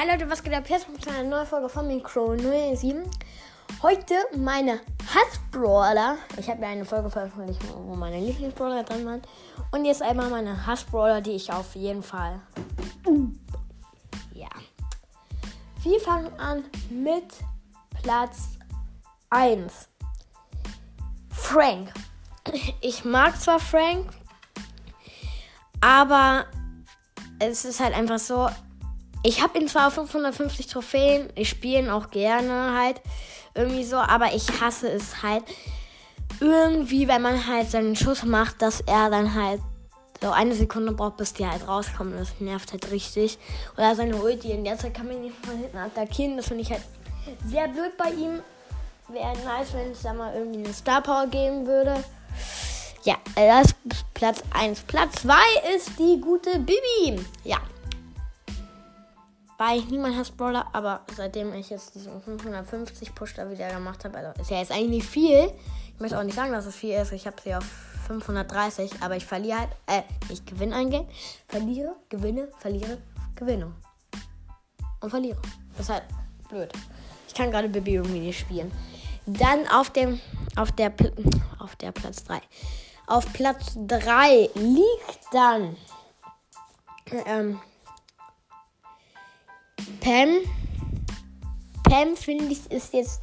Hi Leute, was geht ab? Jetzt kommt eine neue Folge von Micro 07. Heute meine Hassbrawler. Ich habe ja eine Folge veröffentlicht, wo meine Lieblingsbrawler drin waren. Und jetzt einmal meine Hassbrawler, die ich auf jeden Fall. Ja. Wir fangen an mit Platz 1. Frank. Ich mag zwar Frank, aber es ist halt einfach so, ich habe ihn zwar auf 550 Trophäen, ich spiele ihn auch gerne halt irgendwie so, aber ich hasse es halt irgendwie, wenn man halt seinen Schuss macht, dass er dann halt so eine Sekunde braucht, bis die halt rauskommen. Das nervt halt richtig. Oder seine Ulti, in der Zeit kann man ihn nicht von hinten attackieren. Das finde ich halt sehr blöd bei ihm. Wäre nice, wenn es da mal irgendwie eine Star Power geben würde. Ja, das ist Platz 1. Platz 2 ist die gute Bibi. Ja, war ich niemand Hassbrawler, aber seitdem ich jetzt diesen 550 Push da wieder gemacht habe, also ist ja jetzt eigentlich viel. Ich möchte auch nicht sagen, dass es viel ist. Ich habe sie auf 530, aber ich verliere halt, äh, ich gewinne ein Game, verliere, gewinne, verliere, gewinne. Und verliere. Das ist halt blöd. Ich kann gerade Baby nicht spielen. Dann auf dem, auf der, auf der Platz 3. Auf Platz 3 liegt dann, ähm, Pam. Pam finde ich ist jetzt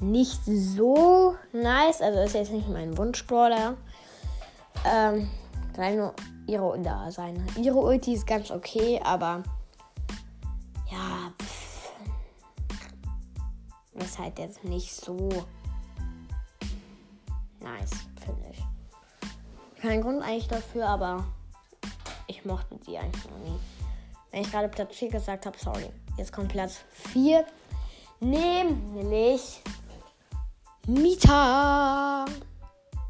nicht so nice. Also ist jetzt nicht mein Wunschbrawler. Ähm, nur ihre da sein. Ihre Ulti ist ganz okay, aber ja, pff, ist halt jetzt nicht so nice, finde ich. Kein Grund eigentlich dafür, aber ich mochte sie eigentlich noch nie. Wenn ich gerade Platz 4 gesagt habe, sorry. Jetzt kommt Platz 4. Nämlich Mita.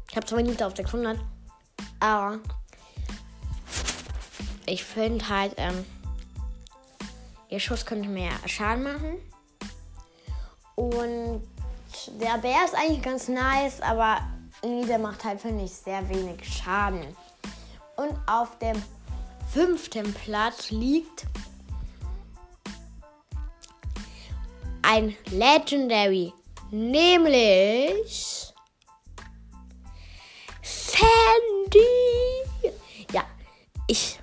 Ich habe zwar Mita auf 600, aber ich finde halt, ähm, ihr Schuss könnte mehr Schaden machen. Und der Bär ist eigentlich ganz nice, aber der macht halt, finde ich, sehr wenig Schaden. Und auf dem fünften Platz liegt ein Legendary, nämlich Sandy. Ja, ich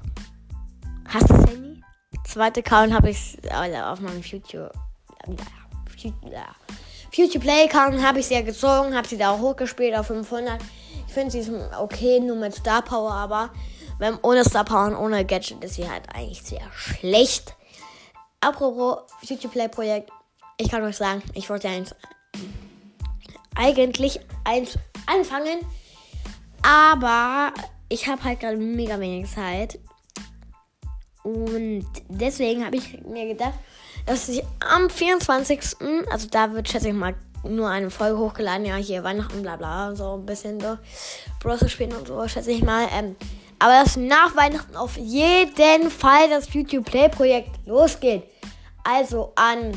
hasse Sandy. Zweite Account habe ich auf meinem Future, Future, Future Play Account habe ich sie ja gezogen, habe sie da auch hochgespielt auf 500. Ich finde sie ist okay, nur mit Star Power, aber wenn, ohne Star Power und ohne Gadget ist sie halt eigentlich sehr schlecht. Apropos Future Play Projekt, ich kann euch sagen, ich wollte eins eigentlich eins anfangen, aber ich habe halt gerade mega wenig Zeit. Und deswegen habe ich mir gedacht, dass ich am 24. Also da wird, schätze ich mal, nur eine Folge hochgeladen. Ja, hier Weihnachten, bla bla, so ein bisschen so. Bros spielen und so, schätze ich mal. Ähm, aber dass nach Weihnachten auf jeden Fall das YouTube Play Projekt losgeht. Also an.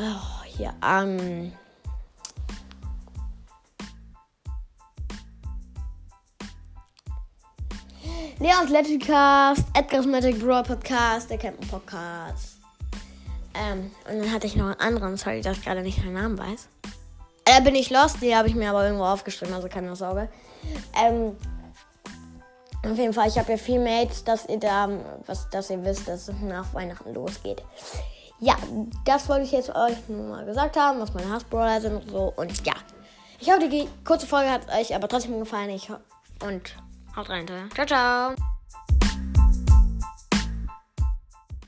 Oh, hier an. Leons Legicast, Edgar's Magic Brawl Podcast, der Campen Podcast. Ähm, und dann hatte ich noch einen anderen, sorry, dass ich gerade nicht den Namen weiß. Da bin ich lost, die habe ich mir aber irgendwo aufgeschrieben, also keine Sorge. Ähm, auf jeden Fall, ich habe ja viel Mates, dass ihr da, was, dass ihr wisst, dass es nach Weihnachten losgeht. Ja, das wollte ich jetzt euch nur mal gesagt haben, was meine Hassbrawler sind und so. Und ja, ich hoffe, die kurze Folge hat euch aber trotzdem gefallen. Ich und haut rein. Ciao, ciao.